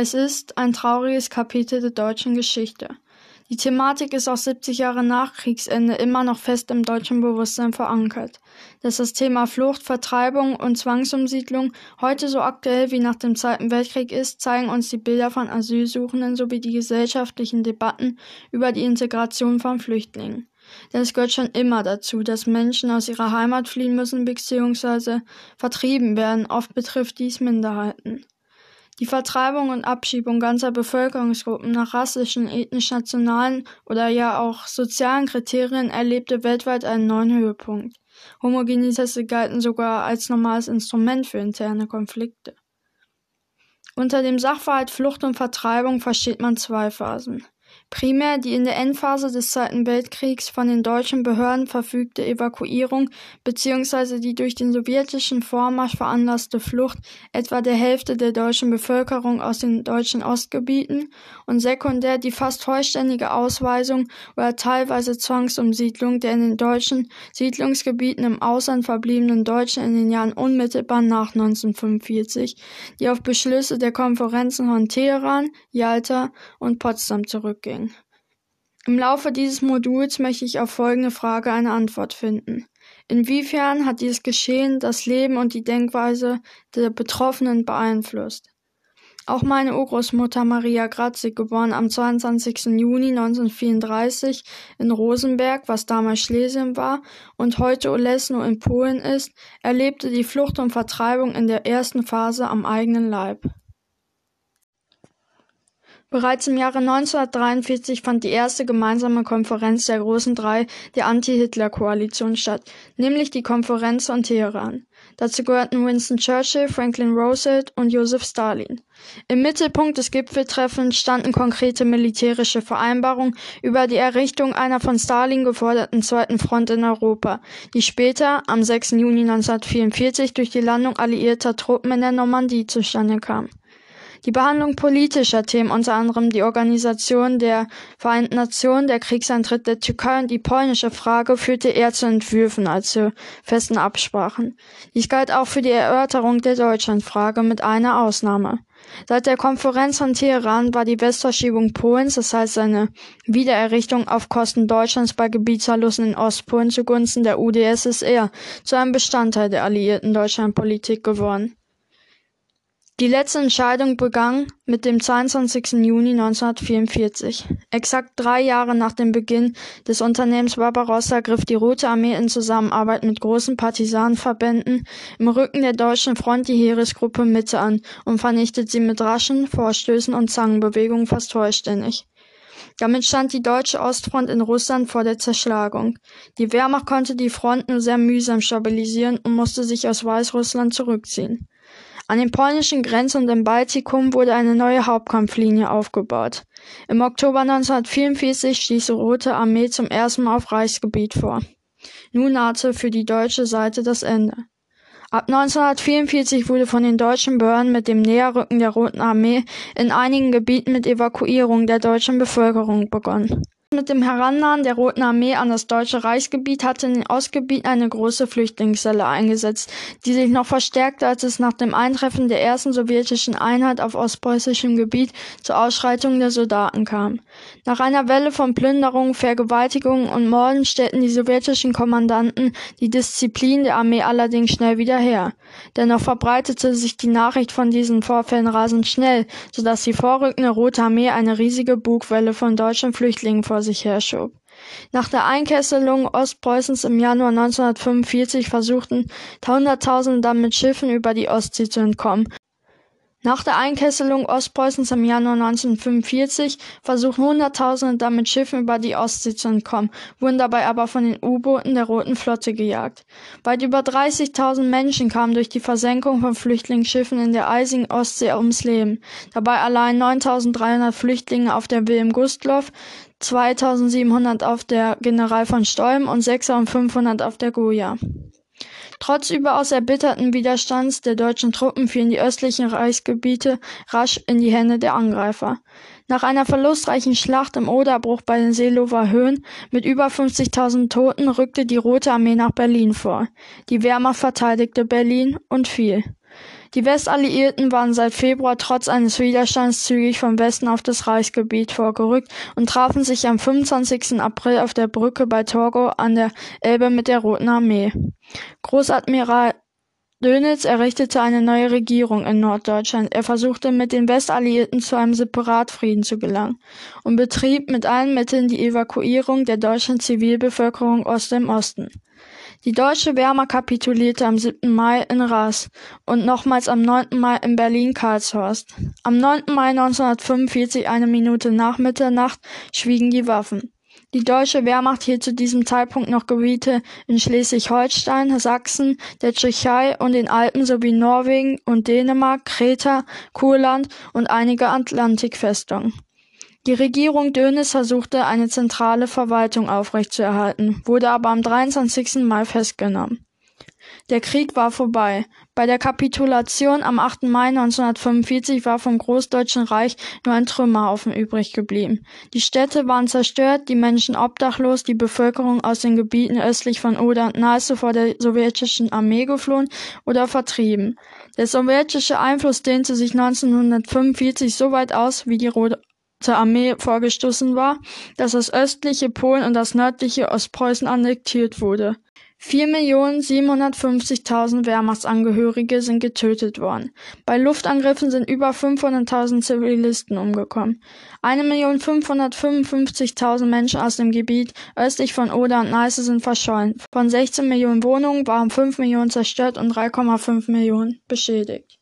Es ist ein trauriges Kapitel der deutschen Geschichte. Die Thematik ist auch 70 Jahre nach Kriegsende immer noch fest im deutschen Bewusstsein verankert. Dass das Thema Flucht, Vertreibung und Zwangsumsiedlung heute so aktuell wie nach dem Zweiten Weltkrieg ist, zeigen uns die Bilder von Asylsuchenden sowie die gesellschaftlichen Debatten über die Integration von Flüchtlingen. Denn es gehört schon immer dazu, dass Menschen aus ihrer Heimat fliehen müssen bzw. vertrieben werden. Oft betrifft dies Minderheiten. Die Vertreibung und Abschiebung ganzer Bevölkerungsgruppen nach rassischen, ethnisch-nationalen oder ja auch sozialen Kriterien erlebte weltweit einen neuen Höhepunkt. Homogenität galten sogar als normales Instrument für interne Konflikte. Unter dem Sachverhalt Flucht und Vertreibung versteht man zwei Phasen. Primär die in der Endphase des Zweiten Weltkriegs von den deutschen Behörden verfügte Evakuierung bzw. die durch den sowjetischen Vormarsch veranlasste Flucht etwa der Hälfte der deutschen Bevölkerung aus den deutschen Ostgebieten und sekundär die fast vollständige Ausweisung oder teilweise Zwangsumsiedlung der in den deutschen Siedlungsgebieten im Ausland verbliebenen Deutschen in den Jahren unmittelbar nach 1945, die auf Beschlüsse der Konferenzen von Teheran, Jalta und Potsdam zurückging. Im Laufe dieses Moduls möchte ich auf folgende Frage eine Antwort finden. Inwiefern hat dieses Geschehen das Leben und die Denkweise der Betroffenen beeinflusst? Auch meine Urgroßmutter Maria Gratzig, geboren am 22. Juni 1934 in Rosenberg, was damals Schlesien war und heute Olesno in Polen ist, erlebte die Flucht und Vertreibung in der ersten Phase am eigenen Leib. Bereits im Jahre 1943 fand die erste gemeinsame Konferenz der Großen Drei der Anti-Hitler-Koalition statt, nämlich die Konferenz von Teheran. Dazu gehörten Winston Churchill, Franklin Roosevelt und Joseph Stalin. Im Mittelpunkt des Gipfeltreffens standen konkrete militärische Vereinbarungen über die Errichtung einer von Stalin geforderten zweiten Front in Europa, die später, am 6. Juni 1944, durch die Landung alliierter Truppen in der Normandie zustande kam. Die Behandlung politischer Themen, unter anderem die Organisation der Vereinten Nationen, der Kriegseintritt der Türkei und die polnische Frage, führte eher zu Entwürfen als zu festen Absprachen. Dies galt auch für die Erörterung der Deutschlandfrage mit einer Ausnahme. Seit der Konferenz von Teheran war die Westverschiebung Polens, das heißt seine Wiedererrichtung auf Kosten Deutschlands bei Gebietsverlusten in Ostpolen zugunsten der UdSSR, zu einem Bestandteil der alliierten Deutschlandpolitik geworden. Die letzte Entscheidung begann mit dem 22. Juni 1944. Exakt drei Jahre nach dem Beginn des Unternehmens Barbarossa griff die Rote Armee in Zusammenarbeit mit großen Partisanenverbänden im Rücken der deutschen Front die Heeresgruppe Mitte an und vernichtete sie mit raschen Vorstößen und Zangenbewegungen fast vollständig. Damit stand die deutsche Ostfront in Russland vor der Zerschlagung. Die Wehrmacht konnte die Front nur sehr mühsam stabilisieren und musste sich aus Weißrussland zurückziehen. An den polnischen Grenzen und im Baltikum wurde eine neue Hauptkampflinie aufgebaut. Im Oktober 1944 stieß die Rote Armee zum ersten Mal auf Reichsgebiet vor. Nun nahte für die deutsche Seite das Ende. Ab 1944 wurde von den deutschen Behörden mit dem Näherrücken der Roten Armee in einigen Gebieten mit Evakuierung der deutschen Bevölkerung begonnen. Mit dem Herannahen der Roten Armee an das deutsche Reichsgebiet hatte in den Ostgebieten eine große Flüchtlingswelle eingesetzt, die sich noch verstärkte, als es nach dem Eintreffen der ersten sowjetischen Einheit auf ostpreußischem Gebiet zur Ausschreitung der Soldaten kam. Nach einer Welle von Plünderungen, Vergewaltigungen und Morden stellten die sowjetischen Kommandanten die Disziplin der Armee allerdings schnell wieder her. Dennoch verbreitete sich die Nachricht von diesen Vorfällen rasend schnell, so dass die vorrückende Rote Armee eine riesige Bugwelle von deutschen Flüchtlingen vor sich herschob. Nach der Einkesselung Ostpreußens im Januar 1945 versuchten Hunderttausende dann mit Schiffen über die Ostsee zu entkommen nach der Einkesselung Ostpreußens im Januar 1945 versuchten Hunderttausende damit Schiffen über die Ostsee zu entkommen, wurden dabei aber von den U-Booten der Roten Flotte gejagt. Weit über 30.000 Menschen kamen durch die Versenkung von Flüchtlingsschiffen in der eisigen Ostsee ums Leben, dabei allein 9.300 Flüchtlinge auf der Wilhelm Gustloff, 2.700 auf der General von Stolm und 6.500 auf der Goya. Trotz überaus erbitterten Widerstands der deutschen Truppen fielen die östlichen Reichsgebiete rasch in die Hände der Angreifer. Nach einer verlustreichen Schlacht im Oderbruch bei den Seelower Höhen mit über 50.000 Toten rückte die Rote Armee nach Berlin vor. Die Wehrmacht verteidigte Berlin und fiel. Die Westalliierten waren seit Februar trotz eines Widerstands zügig vom Westen auf das Reichsgebiet vorgerückt und trafen sich am 25. April auf der Brücke bei Torgau an der Elbe mit der Roten Armee. Großadmiral Dönitz errichtete eine neue Regierung in Norddeutschland. Er versuchte mit den Westalliierten zu einem Separatfrieden zu gelangen und betrieb mit allen Mitteln die Evakuierung der deutschen Zivilbevölkerung aus dem Osten. Die deutsche Wehrmacht kapitulierte am 7. Mai in Ras und nochmals am 9. Mai in Berlin-Karlshorst. Am 9. Mai 1945, eine Minute nach Mitternacht, schwiegen die Waffen. Die deutsche Wehrmacht hielt zu diesem Zeitpunkt noch Gebiete in Schleswig-Holstein, Sachsen, der Tschechei und den Alpen sowie Norwegen und Dänemark, Kreta, Kurland und einige Atlantikfestungen. Die Regierung Dönitz versuchte, eine zentrale Verwaltung aufrechtzuerhalten, wurde aber am 23. Mai festgenommen. Der Krieg war vorbei. Bei der Kapitulation am 8. Mai 1945 war vom Großdeutschen Reich nur ein Trümmerhaufen übrig geblieben. Die Städte waren zerstört, die Menschen obdachlos, die Bevölkerung aus den Gebieten östlich von Oder und Neiße vor der sowjetischen Armee geflohen oder vertrieben. Der sowjetische Einfluss dehnte sich 1945 so weit aus, wie die Rote Armee vorgestoßen war, dass das östliche Polen und das nördliche Ostpreußen annektiert wurde. 4.750.000 Wehrmachtsangehörige sind getötet worden. Bei Luftangriffen sind über 500.000 Zivilisten umgekommen. 1.555.000 Menschen aus dem Gebiet östlich von Oder und Neiße sind verschollen. Von 16 Millionen Wohnungen waren 5 Millionen zerstört und 3,5 Millionen beschädigt.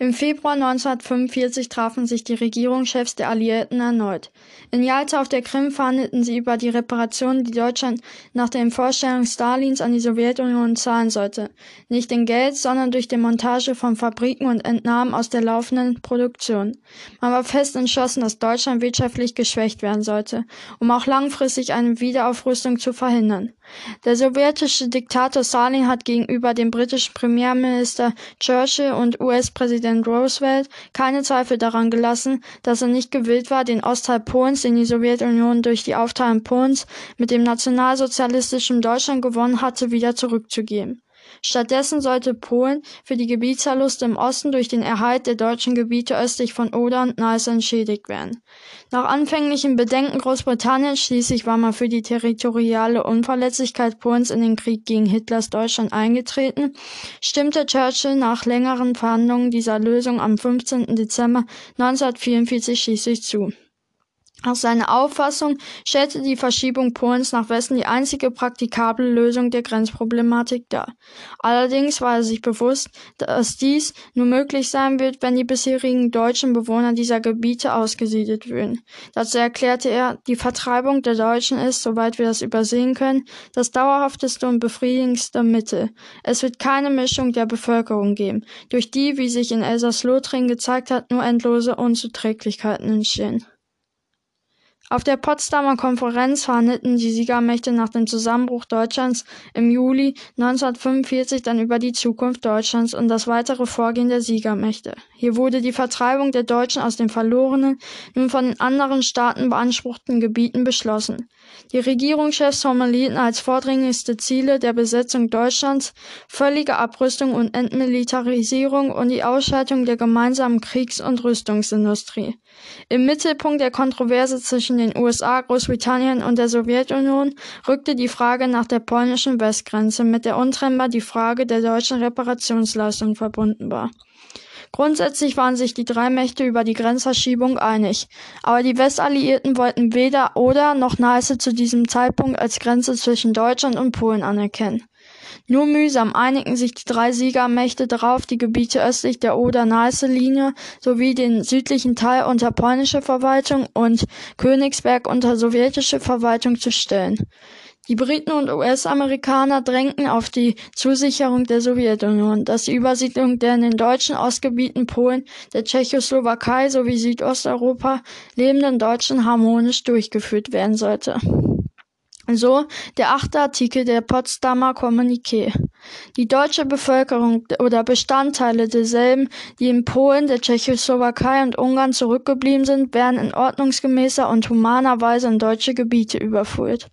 Im Februar 1945 trafen sich die Regierungschefs der Alliierten erneut. In Jalta auf der Krim verhandelten sie über die Reparationen, die Deutschland nach den Vorstellungen Stalins an die Sowjetunion zahlen sollte. Nicht in Geld, sondern durch Demontage von Fabriken und Entnahmen aus der laufenden Produktion. Man war fest entschlossen, dass Deutschland wirtschaftlich geschwächt werden sollte, um auch langfristig eine Wiederaufrüstung zu verhindern. Der sowjetische Diktator Stalin hat gegenüber dem britischen Premierminister Churchill und US-Präsident Roosevelt keine Zweifel daran gelassen, dass er nicht gewillt war, den Ostteil Polens, den die Sowjetunion durch die Aufteilung Polens mit dem nationalsozialistischen Deutschland gewonnen hatte, wieder zurückzugeben. Stattdessen sollte Polen für die Gebietsverluste im Osten durch den Erhalt der deutschen Gebiete östlich von Oder und Neiße entschädigt werden. Nach anfänglichen Bedenken Großbritanniens schließlich war man für die territoriale Unverletzlichkeit Polens in den Krieg gegen Hitlers Deutschland eingetreten, stimmte Churchill nach längeren Verhandlungen dieser Lösung am 15. Dezember 1944 schließlich zu. Nach seiner Auffassung stellte die Verschiebung Polens nach Westen die einzige praktikable Lösung der Grenzproblematik dar. Allerdings war er sich bewusst, dass dies nur möglich sein wird, wenn die bisherigen deutschen Bewohner dieser Gebiete ausgesiedelt würden. Dazu erklärte er, die Vertreibung der Deutschen ist, soweit wir das übersehen können, das dauerhafteste und befriedigendste Mittel. Es wird keine Mischung der Bevölkerung geben, durch die, wie sich in Elsass-Lothringen gezeigt hat, nur endlose Unzuträglichkeiten entstehen. Auf der Potsdamer Konferenz verhandelten die Siegermächte nach dem Zusammenbruch Deutschlands im Juli 1945 dann über die Zukunft Deutschlands und das weitere Vorgehen der Siegermächte. Hier wurde die Vertreibung der Deutschen aus den verlorenen, nun von den anderen Staaten beanspruchten Gebieten beschlossen. Die Regierungschefs formulierten als vordringlichste Ziele der Besetzung Deutschlands völlige Abrüstung und Entmilitarisierung und die Ausschaltung der gemeinsamen Kriegs- und Rüstungsindustrie. Im Mittelpunkt der Kontroverse zwischen den USA, Großbritannien und der Sowjetunion rückte die Frage nach der polnischen Westgrenze, mit der untrennbar die Frage der deutschen Reparationsleistung verbunden war. Grundsätzlich waren sich die drei Mächte über die Grenzverschiebung einig, aber die Westalliierten wollten weder Oder noch Neiße zu diesem Zeitpunkt als Grenze zwischen Deutschland und Polen anerkennen. Nur mühsam einigten sich die drei Siegermächte darauf, die Gebiete östlich der Oder-Neiße-Linie sowie den südlichen Teil unter polnische Verwaltung und Königsberg unter sowjetische Verwaltung zu stellen. Die Briten und US-Amerikaner drängten auf die Zusicherung der Sowjetunion, dass die Übersiedlung der in den deutschen Ostgebieten Polen, der Tschechoslowakei sowie Südosteuropa lebenden Deutschen harmonisch durchgeführt werden sollte. So der achte Artikel der Potsdamer Kommuniqué. Die deutsche Bevölkerung oder Bestandteile derselben, die in Polen, der Tschechoslowakei und Ungarn zurückgeblieben sind, werden in ordnungsgemäßer und humaner Weise in deutsche Gebiete überführt.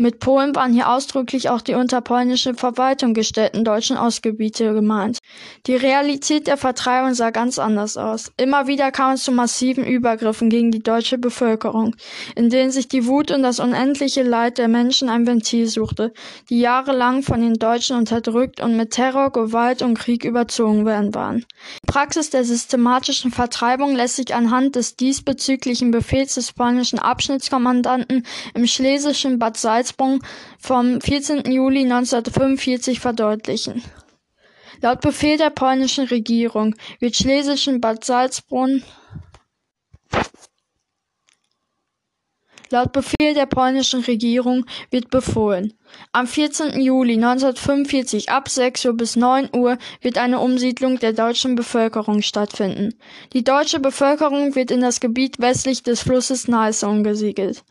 Mit Polen waren hier ausdrücklich auch die unter polnische Verwaltung gestellten deutschen Ostgebiete gemeint. Die Realität der Vertreibung sah ganz anders aus. Immer wieder kam es zu massiven Übergriffen gegen die deutsche Bevölkerung, in denen sich die Wut und das unendliche Leid der Menschen ein Ventil suchte, die jahrelang von den Deutschen unterdrückt und mit Terror, Gewalt und Krieg überzogen werden waren. Die Praxis der systematischen Vertreibung lässt sich anhand des diesbezüglichen Befehls des polnischen Abschnittskommandanten im schlesischen Bad Salz Salzburg vom 14. Juli 1945 verdeutlichen. Laut Befehl der polnischen Regierung wird schlesischen Bad Salzbrunn Laut Befehl der polnischen Regierung wird befohlen. Am 14. Juli 1945 ab 6 Uhr bis 9 Uhr wird eine Umsiedlung der deutschen Bevölkerung stattfinden. Die deutsche Bevölkerung wird in das Gebiet westlich des Flusses Neiße umgesiedelt.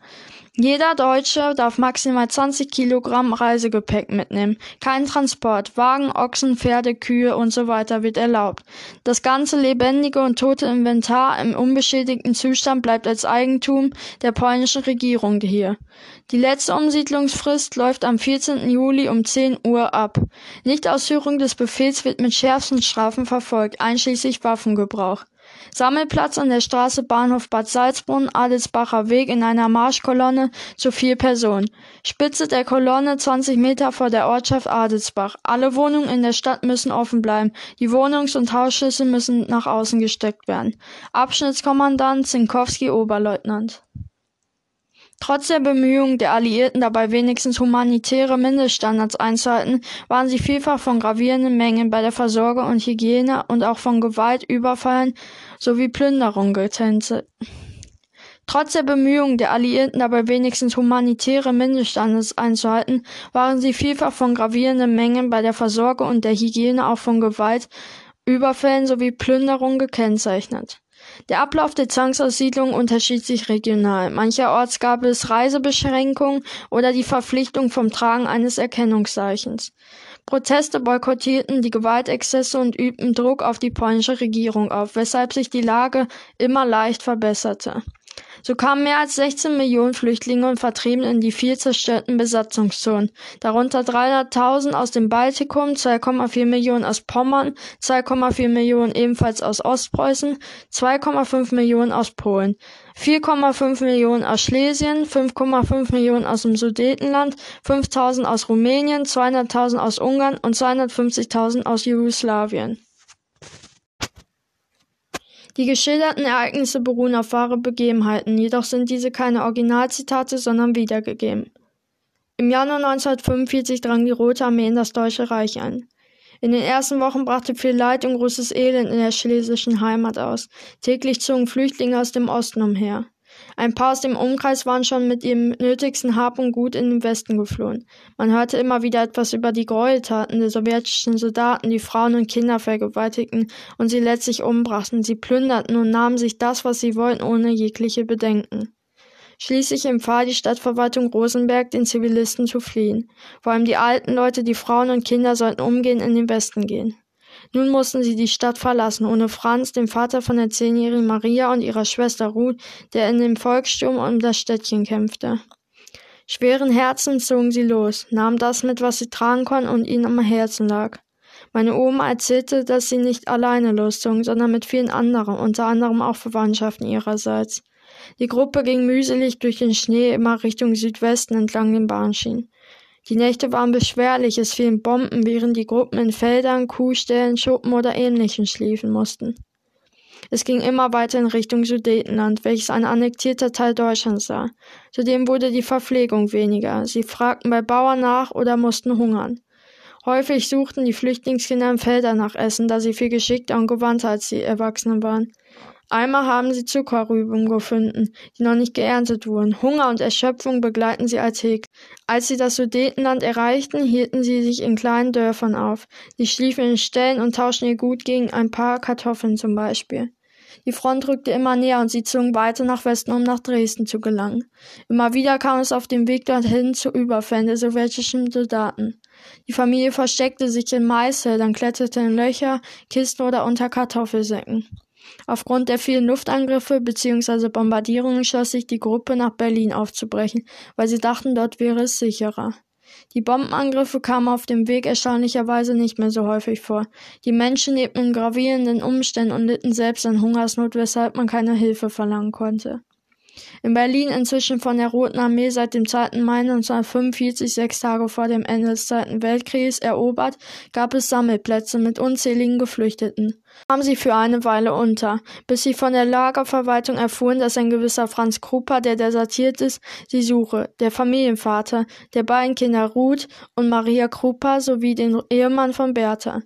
Jeder Deutsche darf maximal 20 Kilogramm Reisegepäck mitnehmen. Kein Transport, Wagen, Ochsen, Pferde, Kühe und so weiter wird erlaubt. Das ganze lebendige und tote Inventar im unbeschädigten Zustand bleibt als Eigentum der polnischen Regierung hier. Die letzte Umsiedlungsfrist läuft am 14. Juli um 10 Uhr ab. Nichtausführung des Befehls wird mit schärfsten Strafen verfolgt, einschließlich Waffengebrauch. Sammelplatz an der Straße Bahnhof Bad Salzbrunn, Adelsbacher Weg in einer Marschkolonne zu vier Personen. Spitze der Kolonne 20 Meter vor der Ortschaft Adelsbach. Alle Wohnungen in der Stadt müssen offen bleiben. Die Wohnungs- und Hausschlüssel müssen nach außen gesteckt werden. Abschnittskommandant Zinkowski Oberleutnant. Trotz der Bemühungen der Alliierten dabei wenigstens humanitäre Mindeststandards einzuhalten, waren sie vielfach von gravierenden Mengen bei der Versorgung und Hygiene und auch von Gewalt, Überfallen sowie Plünderung getänzelt. Trotz der Bemühungen der Alliierten dabei wenigstens humanitäre Mindeststandards einzuhalten, waren sie vielfach von gravierenden Mengen bei der Versorgung und der Hygiene auch von Gewalt, Überfällen sowie Plünderung gekennzeichnet. Der Ablauf der Zwangsaussiedlung unterschied sich regional. Mancherorts gab es Reisebeschränkungen oder die Verpflichtung vom Tragen eines Erkennungszeichens. Proteste boykottierten die Gewaltexzesse und übten Druck auf die polnische Regierung auf, weshalb sich die Lage immer leicht verbesserte. So kamen mehr als 16 Millionen Flüchtlinge und Vertriebene in die vier zerstörten Besatzungszonen, darunter 300.000 aus dem Baltikum, 2,4 Millionen aus Pommern, 2,4 Millionen ebenfalls aus Ostpreußen, 2,5 Millionen aus Polen, 4,5 Millionen aus Schlesien, 5,5 Millionen aus dem Sudetenland, 5.000 aus Rumänien, 200.000 aus Ungarn und 250.000 aus Jugoslawien. Die geschilderten Ereignisse beruhen auf wahre Begebenheiten, jedoch sind diese keine Originalzitate, sondern wiedergegeben. Im Januar 1945 drang die Rote Armee in das Deutsche Reich ein. In den ersten Wochen brachte viel Leid und großes Elend in der schlesischen Heimat aus. Täglich zogen Flüchtlinge aus dem Osten umher. Ein paar aus dem Umkreis waren schon mit ihrem nötigsten Hab und Gut in den Westen geflohen. Man hörte immer wieder etwas über die Gräueltaten der sowjetischen Soldaten, die Frauen und Kinder vergewaltigten und sie letztlich umbrachten. Sie plünderten und nahmen sich das, was sie wollten, ohne jegliche Bedenken. Schließlich empfahl die Stadtverwaltung Rosenberg, den Zivilisten zu fliehen. Vor allem die alten Leute, die Frauen und Kinder sollten umgehend in den Westen gehen. Nun mussten sie die Stadt verlassen, ohne Franz, den Vater von der zehnjährigen Maria und ihrer Schwester Ruth, der in dem Volkssturm um das Städtchen kämpfte. Schweren Herzens zogen sie los, nahmen das mit, was sie tragen konnten und ihnen am Herzen lag. Meine Oma erzählte, dass sie nicht alleine loszogen, sondern mit vielen anderen, unter anderem auch Verwandtschaften ihrerseits. Die Gruppe ging mühselig durch den Schnee immer Richtung Südwesten entlang den Bahnschienen. Die Nächte waren beschwerlich, es fielen Bomben, während die Gruppen in Feldern, Kuhställen, Schuppen oder ähnlichem schliefen mussten. Es ging immer weiter in Richtung Sudetenland, welches ein annektierter Teil Deutschlands war. Zudem wurde die Verpflegung weniger. Sie fragten bei Bauern nach oder mussten hungern. Häufig suchten die Flüchtlingskinder im Felder nach Essen, da sie viel geschickter und gewandter als die Erwachsenen waren. Einmal haben sie Zuckerrüben gefunden, die noch nicht geerntet wurden. Hunger und Erschöpfung begleiten sie alltäglich. Als sie das Sudetenland erreichten, hielten sie sich in kleinen Dörfern auf. Sie schliefen in Ställen und tauschten ihr Gut gegen ein paar Kartoffeln zum Beispiel. Die Front rückte immer näher und sie zogen weiter nach Westen, um nach Dresden zu gelangen. Immer wieder kam es auf dem Weg dorthin zu Überfällen der sowjetischen Soldaten. Die Familie versteckte sich in Maisfeldern, kletterte in Löcher, Kisten oder unter Kartoffelsäcken. Aufgrund der vielen Luftangriffe bzw. Bombardierungen schloss sich die Gruppe nach Berlin aufzubrechen, weil sie dachten, dort wäre es sicherer. Die Bombenangriffe kamen auf dem Weg erstaunlicherweise nicht mehr so häufig vor. Die Menschen lebten in gravierenden Umständen und litten selbst an Hungersnot, weshalb man keine Hilfe verlangen konnte. In Berlin, inzwischen von der Roten Armee seit dem 2. Mai 1945, sechs Tage vor dem Ende des Zweiten Weltkrieges, erobert, gab es Sammelplätze mit unzähligen Geflüchteten. Kam sie für eine Weile unter, bis sie von der Lagerverwaltung erfuhren, dass ein gewisser Franz Krupper, der desertiert ist, sie suche, der Familienvater der beiden Kinder Ruth und Maria Krupper sowie den Ehemann von Bertha.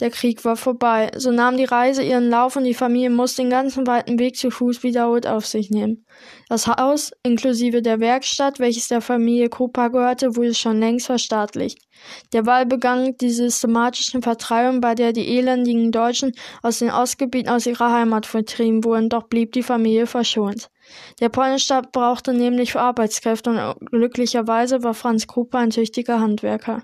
Der Krieg war vorbei, so nahm die Reise ihren Lauf und die Familie musste den ganzen weiten Weg zu Fuß wiederholt auf sich nehmen. Das Haus, inklusive der Werkstatt, welches der Familie Krupa gehörte, wurde schon längst verstaatlicht. Der Wahl begann die systematischen Vertreibungen, bei der die elendigen Deutschen aus den Ostgebieten aus ihrer Heimat vertrieben wurden, doch blieb die Familie verschont. Der polnische Staat brauchte nämlich Arbeitskräfte und glücklicherweise war Franz Krupa ein tüchtiger Handwerker.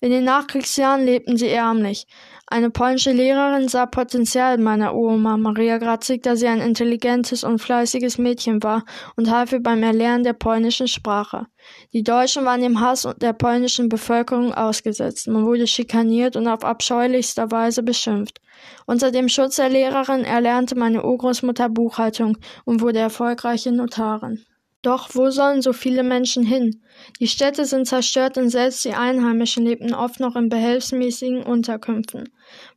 In den Nachkriegsjahren lebten sie ärmlich. Eine polnische Lehrerin sah Potenzial in meiner Uroma Maria Grazig, da sie ein intelligentes und fleißiges Mädchen war und half ihr beim Erlernen der polnischen Sprache. Die Deutschen waren dem Hass der polnischen Bevölkerung ausgesetzt. Man wurde schikaniert und auf abscheulichster Weise beschimpft. Unter dem Schutz der Lehrerin erlernte meine Urgroßmutter Buchhaltung und wurde erfolgreiche Notarin. Doch wo sollen so viele Menschen hin? Die Städte sind zerstört und selbst die Einheimischen lebten oft noch in behelfsmäßigen Unterkünften.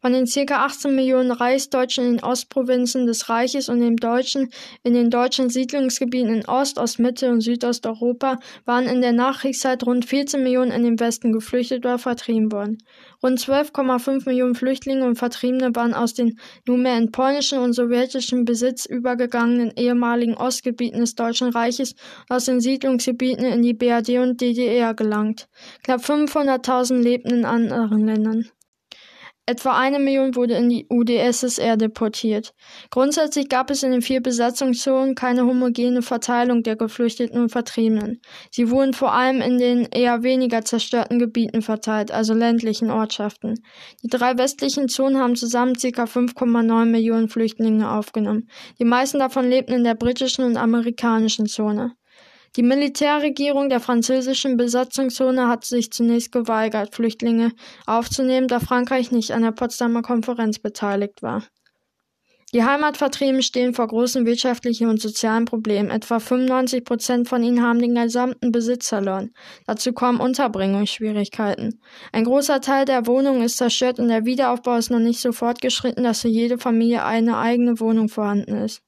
Von den ca. 18 Millionen Reichsdeutschen in den Ostprovinzen des Reiches und den Deutschen in den deutschen Siedlungsgebieten in Ost-, Ostmitte und Südosteuropa waren in der Nachkriegszeit rund 14 Millionen in den Westen geflüchtet oder vertrieben worden. Rund 12,5 Millionen Flüchtlinge und Vertriebene waren aus den nunmehr in polnischen und sowjetischen Besitz übergegangenen ehemaligen Ostgebieten des Deutschen Reiches und aus den Siedlungsgebieten in die BRD und DDR gelangt. Knapp 500.000 lebten in anderen Ländern. Etwa eine Million wurde in die UdSSR deportiert. Grundsätzlich gab es in den vier Besatzungszonen keine homogene Verteilung der Geflüchteten und Vertriebenen. Sie wurden vor allem in den eher weniger zerstörten Gebieten verteilt, also ländlichen Ortschaften. Die drei westlichen Zonen haben zusammen ca. 5,9 Millionen Flüchtlinge aufgenommen. Die meisten davon lebten in der britischen und amerikanischen Zone. Die Militärregierung der französischen Besatzungszone hat sich zunächst geweigert, Flüchtlinge aufzunehmen, da Frankreich nicht an der Potsdamer Konferenz beteiligt war. Die Heimatvertriebenen stehen vor großen wirtschaftlichen und sozialen Problemen. Etwa 95 Prozent von ihnen haben den gesamten Besitz verloren. Dazu kommen Unterbringungsschwierigkeiten. Ein großer Teil der Wohnungen ist zerstört und der Wiederaufbau ist noch nicht so fortgeschritten, dass für jede Familie eine eigene Wohnung vorhanden ist.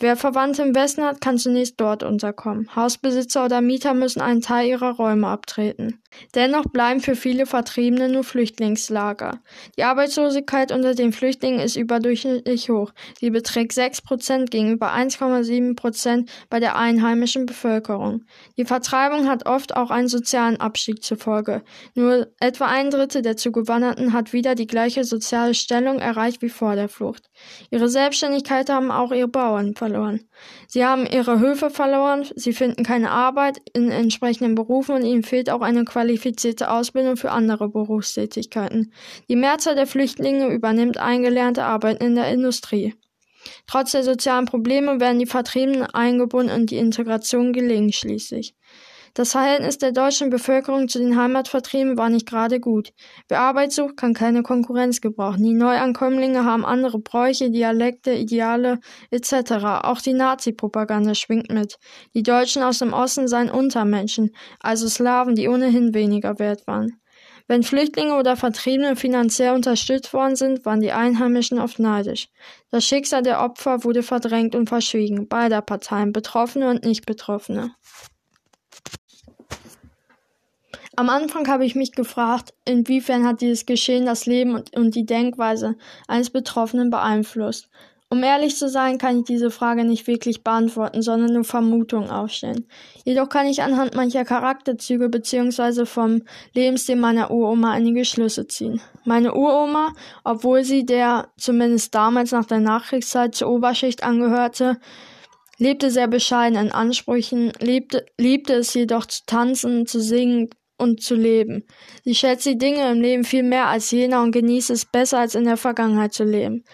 Wer Verwandte im Westen hat, kann zunächst dort unterkommen. Hausbesitzer oder Mieter müssen einen Teil ihrer Räume abtreten. Dennoch bleiben für viele Vertriebene nur Flüchtlingslager. Die Arbeitslosigkeit unter den Flüchtlingen ist überdurchschnittlich hoch. Sie beträgt 6 Prozent gegenüber 1,7 Prozent bei der einheimischen Bevölkerung. Die Vertreibung hat oft auch einen sozialen Abstieg zur Folge. Nur etwa ein Drittel der Zugewanderten hat wieder die gleiche soziale Stellung erreicht wie vor der Flucht. Ihre Selbstständigkeit haben auch ihre Bauern verloren. Sie haben ihre Höfe verloren, sie finden keine Arbeit in entsprechenden Berufen und ihnen fehlt auch eine qualifizierte Ausbildung für andere Berufstätigkeiten. Die Mehrzahl der Flüchtlinge übernimmt eingelernte Arbeiten in der Industrie. Trotz der sozialen Probleme werden die Vertriebenen eingebunden und die Integration gelingt schließlich. Das Verhältnis der deutschen Bevölkerung zu den Heimatvertriebenen war nicht gerade gut. Wer Arbeit sucht, kann keine Konkurrenz gebrauchen. Die Neuankömmlinge haben andere Bräuche, Dialekte, Ideale etc. Auch die Nazi-Propaganda schwingt mit. Die Deutschen aus dem Osten seien Untermenschen, also Slawen, die ohnehin weniger wert waren. Wenn Flüchtlinge oder Vertriebene finanziell unterstützt worden sind, waren die Einheimischen oft neidisch. Das Schicksal der Opfer wurde verdrängt und verschwiegen, beider Parteien, Betroffene und Nicht-Betroffene. Am Anfang habe ich mich gefragt, inwiefern hat dieses Geschehen das Leben und, und, die Denkweise eines Betroffenen beeinflusst. Um ehrlich zu sein, kann ich diese Frage nicht wirklich beantworten, sondern nur Vermutungen aufstellen. Jedoch kann ich anhand mancher Charakterzüge bzw. vom Lebensstil meiner Uroma einige Schlüsse ziehen. Meine Uroma, obwohl sie der zumindest damals nach der Nachkriegszeit zur Oberschicht angehörte, lebte sehr bescheiden in Ansprüchen, liebte, liebte es jedoch zu tanzen, zu singen, und zu leben. Sie schätzt die Dinge im Leben viel mehr als jener und genießt es besser als in der Vergangenheit zu leben.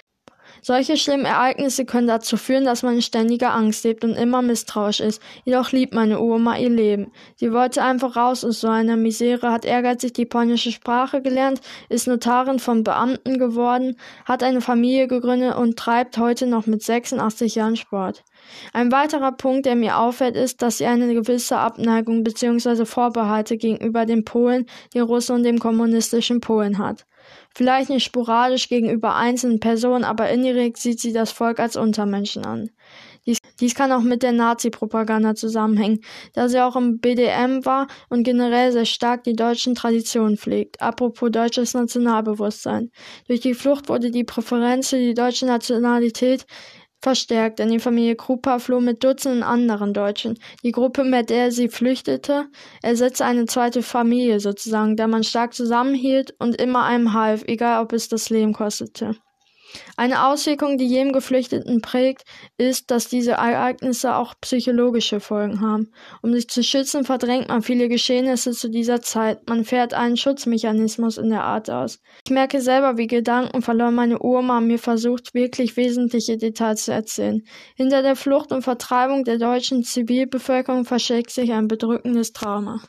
Solche schlimmen Ereignisse können dazu führen, dass man in ständiger Angst lebt und immer misstrauisch ist. Jedoch liebt meine Oma ihr Leben. Sie wollte einfach raus aus so einer Misere, hat ehrgeizig die polnische Sprache gelernt, ist Notarin von Beamten geworden, hat eine Familie gegründet und treibt heute noch mit 86 Jahren Sport. Ein weiterer Punkt, der mir auffällt, ist, dass sie eine gewisse Abneigung bzw. Vorbehalte gegenüber den Polen, den Russen und dem kommunistischen Polen hat. Vielleicht nicht sporadisch gegenüber einzelnen Personen, aber indirekt sieht sie das Volk als Untermenschen an. Dies, dies kann auch mit der Nazi-Propaganda zusammenhängen, da sie auch im BDM war und generell sehr stark die deutschen Traditionen pflegt. Apropos deutsches Nationalbewusstsein. Durch die Flucht wurde die Präferenz für die deutsche Nationalität verstärkt, denn die Familie Krupa floh mit Dutzenden anderen Deutschen. Die Gruppe, mit der sie flüchtete, ersetzte eine zweite Familie sozusagen, da man stark zusammenhielt und immer einem half, egal ob es das Leben kostete. Eine Auswirkung, die jedem Geflüchteten prägt, ist, dass diese Ereignisse auch psychologische Folgen haben. Um sich zu schützen, verdrängt man viele Geschehnisse zu dieser Zeit. Man fährt einen Schutzmechanismus in der Art aus. Ich merke selber, wie Gedanken verloren meine Oma mir versucht, wirklich wesentliche Details zu erzählen. Hinter der Flucht und Vertreibung der deutschen Zivilbevölkerung versteckt sich ein bedrückendes Trauma.